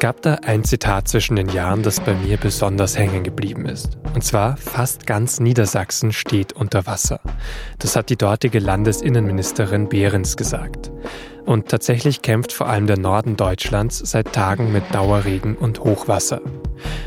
gab da ein Zitat zwischen den Jahren, das bei mir besonders hängen geblieben ist. Und zwar, fast ganz Niedersachsen steht unter Wasser. Das hat die dortige Landesinnenministerin Behrens gesagt. Und tatsächlich kämpft vor allem der Norden Deutschlands seit Tagen mit Dauerregen und Hochwasser.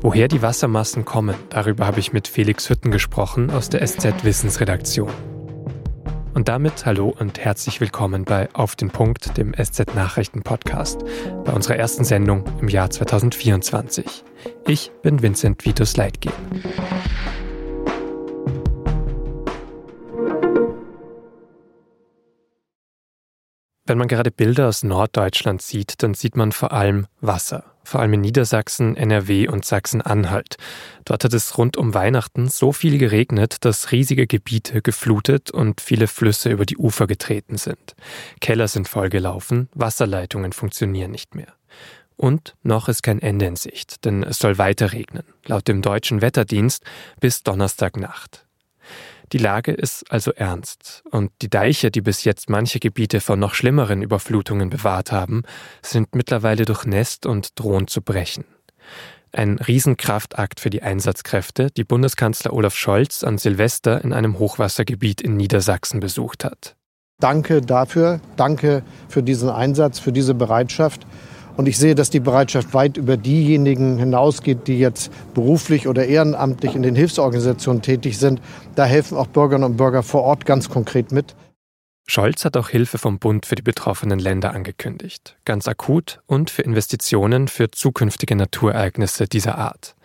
Woher die Wassermassen kommen, darüber habe ich mit Felix Hütten gesprochen aus der SZ Wissensredaktion. Und damit hallo und herzlich willkommen bei Auf den Punkt, dem SZ Nachrichten Podcast, bei unserer ersten Sendung im Jahr 2024. Ich bin Vincent Vitus Leitgeb. Wenn man gerade Bilder aus Norddeutschland sieht, dann sieht man vor allem Wasser vor allem in Niedersachsen, NRW und Sachsen-Anhalt. Dort hat es rund um Weihnachten so viel geregnet, dass riesige Gebiete geflutet und viele Flüsse über die Ufer getreten sind. Keller sind vollgelaufen, Wasserleitungen funktionieren nicht mehr. Und noch ist kein Ende in Sicht, denn es soll weiter regnen, laut dem deutschen Wetterdienst bis Donnerstagnacht. Die Lage ist also ernst. Und die Deiche, die bis jetzt manche Gebiete vor noch schlimmeren Überflutungen bewahrt haben, sind mittlerweile durchnässt und drohen zu brechen. Ein Riesenkraftakt für die Einsatzkräfte, die Bundeskanzler Olaf Scholz an Silvester in einem Hochwassergebiet in Niedersachsen besucht hat. Danke dafür, danke für diesen Einsatz, für diese Bereitschaft. Und ich sehe, dass die Bereitschaft weit über diejenigen hinausgeht, die jetzt beruflich oder ehrenamtlich in den Hilfsorganisationen tätig sind. Da helfen auch Bürgerinnen und Bürger vor Ort ganz konkret mit. Scholz hat auch Hilfe vom Bund für die betroffenen Länder angekündigt, ganz akut und für Investitionen für zukünftige Naturereignisse dieser Art.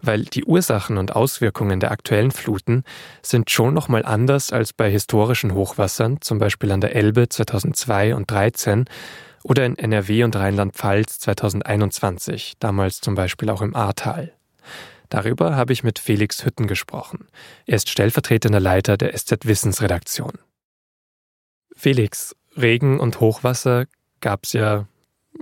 Weil die Ursachen und Auswirkungen der aktuellen Fluten sind schon nochmal anders als bei historischen Hochwassern, zum Beispiel an der Elbe 2002 und 2013, oder in NRW und Rheinland-Pfalz 2021, damals zum Beispiel auch im Ahrtal. Darüber habe ich mit Felix Hütten gesprochen. Er ist stellvertretender Leiter der SZ Wissensredaktion. Felix, Regen und Hochwasser gab es ja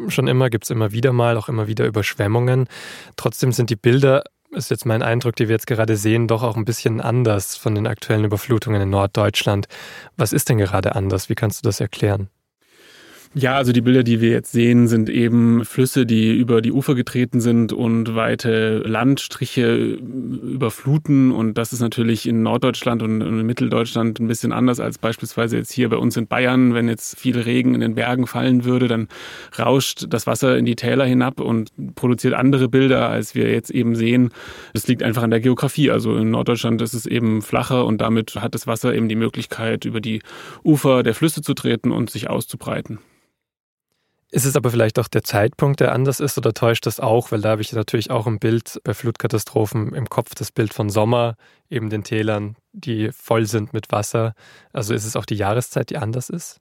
schon immer, gibt es immer wieder mal, auch immer wieder Überschwemmungen. Trotzdem sind die Bilder, ist jetzt mein Eindruck, die wir jetzt gerade sehen, doch auch ein bisschen anders von den aktuellen Überflutungen in Norddeutschland. Was ist denn gerade anders? Wie kannst du das erklären? Ja, also die Bilder, die wir jetzt sehen, sind eben Flüsse, die über die Ufer getreten sind und weite Landstriche überfluten. Und das ist natürlich in Norddeutschland und in Mitteldeutschland ein bisschen anders als beispielsweise jetzt hier bei uns in Bayern. Wenn jetzt viel Regen in den Bergen fallen würde, dann rauscht das Wasser in die Täler hinab und produziert andere Bilder, als wir jetzt eben sehen. Das liegt einfach an der Geografie. Also in Norddeutschland ist es eben flacher und damit hat das Wasser eben die Möglichkeit, über die Ufer der Flüsse zu treten und sich auszubreiten. Ist es aber vielleicht auch der Zeitpunkt, der anders ist oder täuscht das auch? Weil da habe ich natürlich auch ein Bild bei Flutkatastrophen im Kopf, das Bild von Sommer, eben den Tälern, die voll sind mit Wasser. Also ist es auch die Jahreszeit, die anders ist?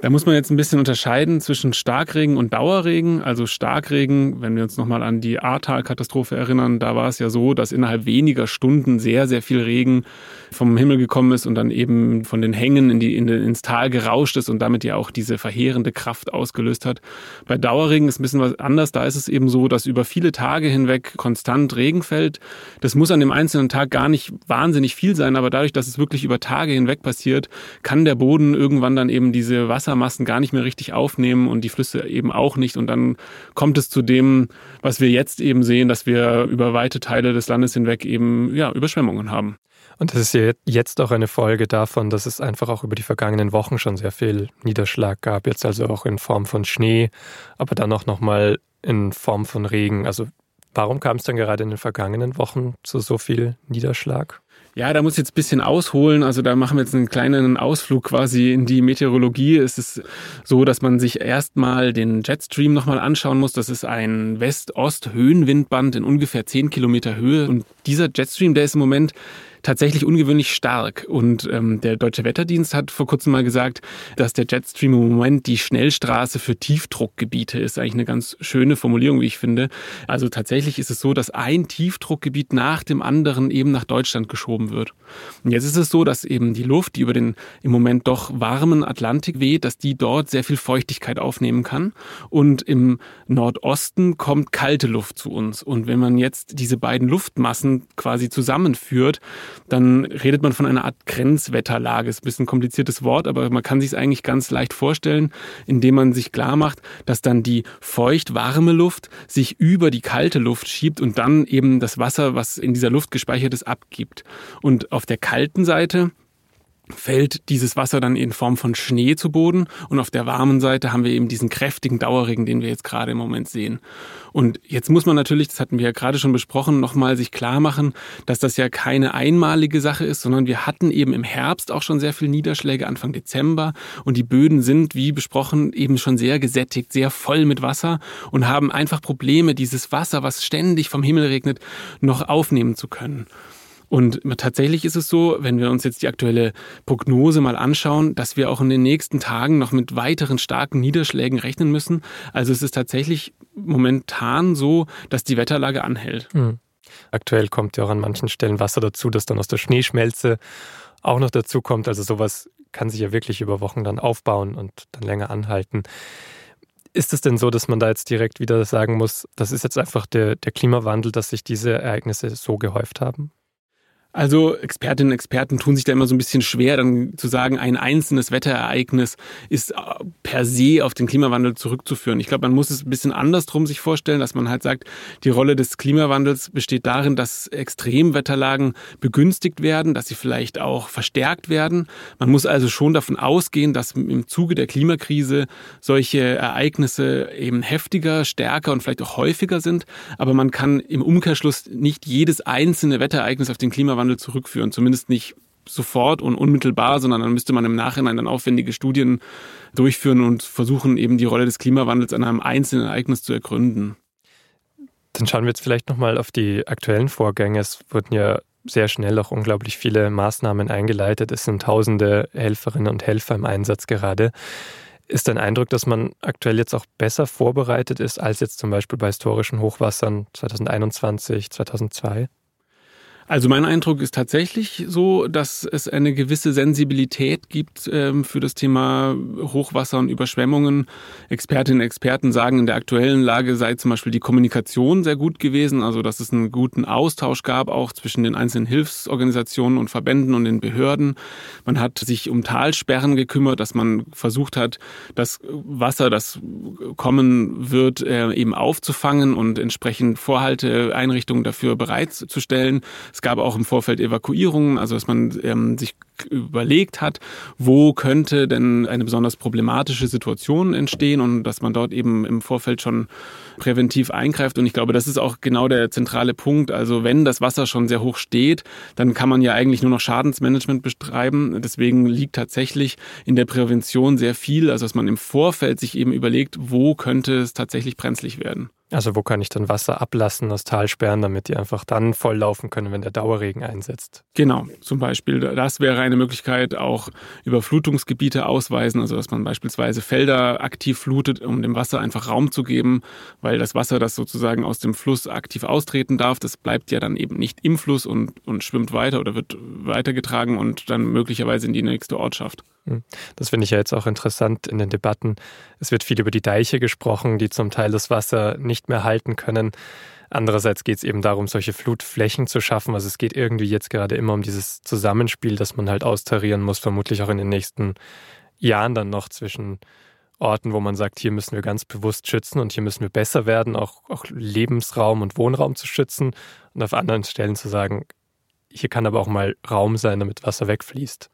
Da muss man jetzt ein bisschen unterscheiden zwischen Starkregen und Dauerregen. Also Starkregen, wenn wir uns nochmal an die Ahrtal-Katastrophe erinnern, da war es ja so, dass innerhalb weniger Stunden sehr, sehr viel Regen vom Himmel gekommen ist und dann eben von den Hängen in die, in ins Tal gerauscht ist und damit ja auch diese verheerende Kraft ausgelöst hat. Bei Dauerregen ist ein bisschen was anders. Da ist es eben so, dass über viele Tage hinweg konstant Regen fällt. Das muss an dem einzelnen Tag gar nicht wahnsinnig viel sein, aber dadurch, dass es wirklich über Tage hinweg passiert, kann der Boden irgendwann dann eben diese Wasser Wassermassen gar nicht mehr richtig aufnehmen und die Flüsse eben auch nicht. Und dann kommt es zu dem, was wir jetzt eben sehen, dass wir über weite Teile des Landes hinweg eben ja, Überschwemmungen haben. Und das ist ja jetzt auch eine Folge davon, dass es einfach auch über die vergangenen Wochen schon sehr viel Niederschlag gab, jetzt also auch in Form von Schnee, aber dann auch nochmal in Form von Regen. Also warum kam es dann gerade in den vergangenen Wochen zu so viel Niederschlag? Ja, da muss ich jetzt ein bisschen ausholen. Also da machen wir jetzt einen kleinen Ausflug quasi in die Meteorologie. Es ist so, dass man sich erstmal den Jetstream nochmal anschauen muss. Das ist ein West-Ost-Höhenwindband in ungefähr 10 Kilometer Höhe. Und dieser Jetstream, der ist im Moment tatsächlich ungewöhnlich stark. Und ähm, der Deutsche Wetterdienst hat vor kurzem mal gesagt, dass der Jetstream im Moment die Schnellstraße für Tiefdruckgebiete ist. Eigentlich eine ganz schöne Formulierung, wie ich finde. Also tatsächlich ist es so, dass ein Tiefdruckgebiet nach dem anderen eben nach Deutschland geschoben wird. Und jetzt ist es so, dass eben die Luft, die über den im Moment doch warmen Atlantik weht, dass die dort sehr viel Feuchtigkeit aufnehmen kann. Und im Nordosten kommt kalte Luft zu uns. Und wenn man jetzt diese beiden Luftmassen Quasi zusammenführt, dann redet man von einer Art Grenzwetterlage. Ist ein bisschen ein kompliziertes Wort, aber man kann sich es eigentlich ganz leicht vorstellen, indem man sich klar macht, dass dann die feucht-warme Luft sich über die kalte Luft schiebt und dann eben das Wasser, was in dieser Luft gespeichert ist, abgibt. Und auf der kalten Seite fällt dieses Wasser dann in Form von Schnee zu Boden und auf der warmen Seite haben wir eben diesen kräftigen Dauerregen, den wir jetzt gerade im Moment sehen. Und jetzt muss man natürlich, das hatten wir ja gerade schon besprochen, nochmal sich klar machen, dass das ja keine einmalige Sache ist, sondern wir hatten eben im Herbst auch schon sehr viel Niederschläge Anfang Dezember und die Böden sind, wie besprochen, eben schon sehr gesättigt, sehr voll mit Wasser und haben einfach Probleme, dieses Wasser, was ständig vom Himmel regnet, noch aufnehmen zu können. Und tatsächlich ist es so, wenn wir uns jetzt die aktuelle Prognose mal anschauen, dass wir auch in den nächsten Tagen noch mit weiteren starken Niederschlägen rechnen müssen. Also es ist tatsächlich momentan so, dass die Wetterlage anhält. Mhm. Aktuell kommt ja auch an manchen Stellen Wasser dazu, das dann aus der Schneeschmelze auch noch dazu kommt. Also sowas kann sich ja wirklich über Wochen dann aufbauen und dann länger anhalten. Ist es denn so, dass man da jetzt direkt wieder sagen muss, das ist jetzt einfach der, der Klimawandel, dass sich diese Ereignisse so gehäuft haben? Also Expertinnen und Experten tun sich da immer so ein bisschen schwer, dann zu sagen, ein einzelnes Wetterereignis ist äh, per se auf den Klimawandel zurückzuführen. Ich glaube, man muss es ein bisschen andersrum sich vorstellen, dass man halt sagt, die Rolle des Klimawandels besteht darin, dass Extremwetterlagen begünstigt werden, dass sie vielleicht auch verstärkt werden. Man muss also schon davon ausgehen, dass im Zuge der Klimakrise solche Ereignisse eben heftiger, stärker und vielleicht auch häufiger sind. Aber man kann im Umkehrschluss nicht jedes einzelne Wetterereignis auf den Klimawandel Klimawandel zurückführen. Zumindest nicht sofort und unmittelbar, sondern dann müsste man im Nachhinein dann aufwendige Studien durchführen und versuchen, eben die Rolle des Klimawandels an einem einzelnen Ereignis zu ergründen. Dann schauen wir jetzt vielleicht nochmal auf die aktuellen Vorgänge. Es wurden ja sehr schnell auch unglaublich viele Maßnahmen eingeleitet. Es sind tausende Helferinnen und Helfer im Einsatz gerade. Ist dein Eindruck, dass man aktuell jetzt auch besser vorbereitet ist als jetzt zum Beispiel bei historischen Hochwassern 2021, 2002? Also mein Eindruck ist tatsächlich so, dass es eine gewisse Sensibilität gibt ähm, für das Thema Hochwasser und Überschwemmungen. Expertinnen und Experten sagen, in der aktuellen Lage sei zum Beispiel die Kommunikation sehr gut gewesen, also dass es einen guten Austausch gab, auch zwischen den einzelnen Hilfsorganisationen und Verbänden und den Behörden. Man hat sich um Talsperren gekümmert, dass man versucht hat, das Wasser, das kommen wird, äh, eben aufzufangen und entsprechend Vorhalteeinrichtungen dafür bereitzustellen. Es gab auch im Vorfeld Evakuierungen, also dass man ähm, sich überlegt hat, wo könnte denn eine besonders problematische Situation entstehen und dass man dort eben im Vorfeld schon präventiv eingreift. Und ich glaube, das ist auch genau der zentrale Punkt. Also wenn das Wasser schon sehr hoch steht, dann kann man ja eigentlich nur noch Schadensmanagement betreiben. Deswegen liegt tatsächlich in der Prävention sehr viel, also dass man im Vorfeld sich eben überlegt, wo könnte es tatsächlich brenzlig werden. Also wo kann ich dann Wasser ablassen aus Talsperren, damit die einfach dann volllaufen können, wenn der Dauerregen einsetzt? Genau, zum Beispiel. Das wäre eine Möglichkeit, auch Überflutungsgebiete ausweisen, also dass man beispielsweise Felder aktiv flutet, um dem Wasser einfach Raum zu geben, weil das Wasser, das sozusagen aus dem Fluss aktiv austreten darf, das bleibt ja dann eben nicht im Fluss und, und schwimmt weiter oder wird weitergetragen und dann möglicherweise in die nächste Ortschaft. Hm. Das finde ich ja jetzt auch interessant in den Debatten. Es wird viel über die Deiche gesprochen, die zum Teil das Wasser nicht mehr halten können. Andererseits geht es eben darum, solche Flutflächen zu schaffen. Also es geht irgendwie jetzt gerade immer um dieses Zusammenspiel, das man halt austarieren muss, vermutlich auch in den nächsten Jahren dann noch zwischen Orten, wo man sagt, hier müssen wir ganz bewusst schützen und hier müssen wir besser werden, auch, auch Lebensraum und Wohnraum zu schützen und auf anderen Stellen zu sagen, hier kann aber auch mal Raum sein, damit Wasser wegfließt.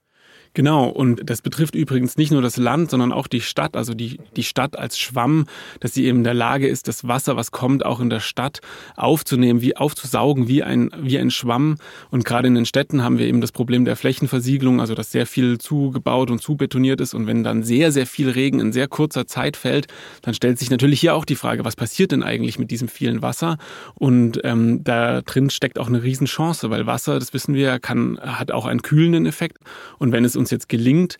Genau, und das betrifft übrigens nicht nur das Land, sondern auch die Stadt, also die, die Stadt als Schwamm, dass sie eben in der Lage ist, das Wasser, was kommt, auch in der Stadt aufzunehmen, wie aufzusaugen, wie ein, wie ein Schwamm. Und gerade in den Städten haben wir eben das Problem der Flächenversiegelung, also dass sehr viel zugebaut und zubetoniert ist. Und wenn dann sehr, sehr viel Regen in sehr kurzer Zeit fällt, dann stellt sich natürlich hier auch die Frage, was passiert denn eigentlich mit diesem vielen Wasser? Und ähm, da drin steckt auch eine Riesenchance, weil Wasser, das wissen wir, kann, hat auch einen kühlenden Effekt. Und wenn es uns jetzt gelingt,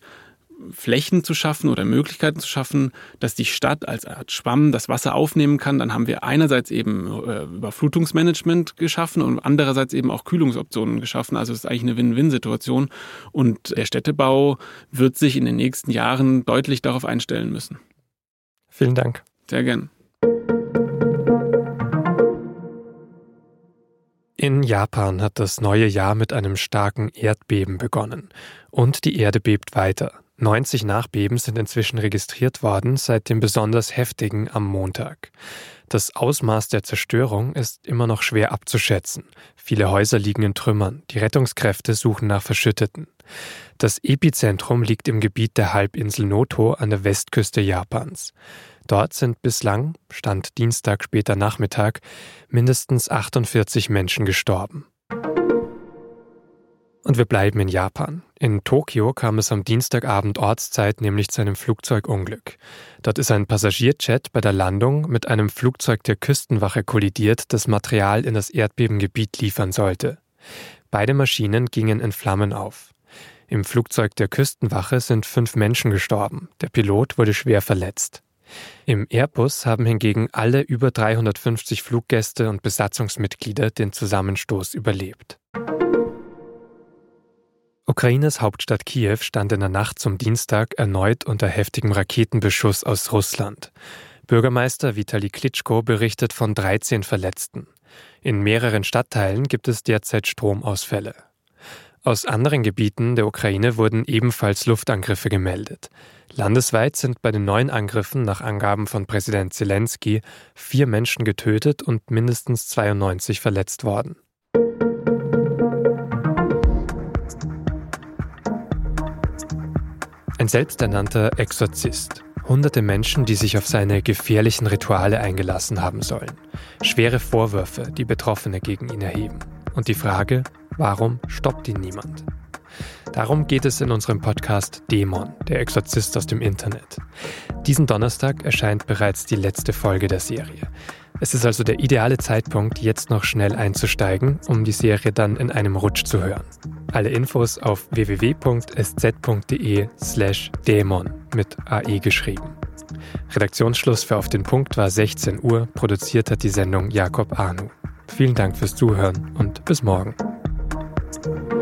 Flächen zu schaffen oder Möglichkeiten zu schaffen, dass die Stadt als Art Schwamm das Wasser aufnehmen kann, dann haben wir einerseits eben äh, Überflutungsmanagement geschaffen und andererseits eben auch Kühlungsoptionen geschaffen. Also es ist eigentlich eine Win-Win-Situation und der Städtebau wird sich in den nächsten Jahren deutlich darauf einstellen müssen. Vielen Dank. Sehr gern. In Japan hat das neue Jahr mit einem starken Erdbeben begonnen. Und die Erde bebt weiter. 90 Nachbeben sind inzwischen registriert worden seit dem besonders heftigen am Montag. Das Ausmaß der Zerstörung ist immer noch schwer abzuschätzen. Viele Häuser liegen in Trümmern, die Rettungskräfte suchen nach Verschütteten. Das Epizentrum liegt im Gebiet der Halbinsel Noto an der Westküste Japans. Dort sind bislang, Stand Dienstag später Nachmittag, mindestens 48 Menschen gestorben. Und wir bleiben in Japan. In Tokio kam es am Dienstagabend Ortszeit nämlich zu einem Flugzeugunglück. Dort ist ein Passagierjet bei der Landung mit einem Flugzeug der Küstenwache kollidiert, das Material in das Erdbebengebiet liefern sollte. Beide Maschinen gingen in Flammen auf. Im Flugzeug der Küstenwache sind fünf Menschen gestorben. Der Pilot wurde schwer verletzt. Im Airbus haben hingegen alle über 350 Fluggäste und Besatzungsmitglieder den Zusammenstoß überlebt. Ukraines Hauptstadt Kiew stand in der Nacht zum Dienstag erneut unter heftigem Raketenbeschuss aus Russland. Bürgermeister Vitali Klitschko berichtet von 13 Verletzten. In mehreren Stadtteilen gibt es derzeit Stromausfälle. Aus anderen Gebieten der Ukraine wurden ebenfalls Luftangriffe gemeldet. Landesweit sind bei den neuen Angriffen nach Angaben von Präsident Zelensky vier Menschen getötet und mindestens 92 verletzt worden. Ein selbsternannter Exorzist. Hunderte Menschen, die sich auf seine gefährlichen Rituale eingelassen haben sollen. Schwere Vorwürfe, die Betroffene gegen ihn erheben. Und die Frage, warum stoppt ihn niemand? Darum geht es in unserem Podcast Dämon, der Exorzist aus dem Internet. Diesen Donnerstag erscheint bereits die letzte Folge der Serie. Es ist also der ideale Zeitpunkt, jetzt noch schnell einzusteigen, um die Serie dann in einem Rutsch zu hören. Alle Infos auf www.sz.de slash dämon mit AE geschrieben. Redaktionsschluss für Auf den Punkt war 16 Uhr, produziert hat die Sendung Jakob Arnu. Vielen Dank fürs Zuhören und bis morgen. Thank you.